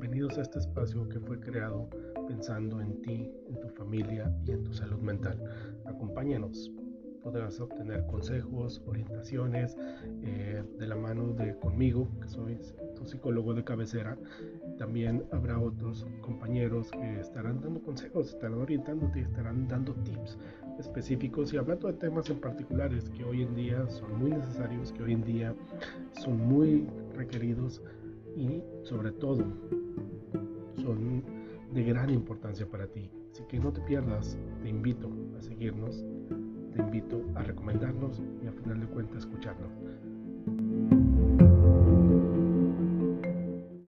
Bienvenidos a este espacio que fue creado pensando en ti, en tu familia y en tu salud mental. Acompáñanos. Podrás obtener consejos, orientaciones eh, de la mano de conmigo, que soy tu psicólogo de cabecera. También habrá otros compañeros que estarán dando consejos, estarán orientándote, estarán dando tips específicos y hablando de temas en particulares que hoy en día son muy necesarios, que hoy en día son muy requeridos y sobre todo de gran importancia para ti. Así que no te pierdas, te invito a seguirnos, te invito a recomendarnos y a final de cuentas escucharnos.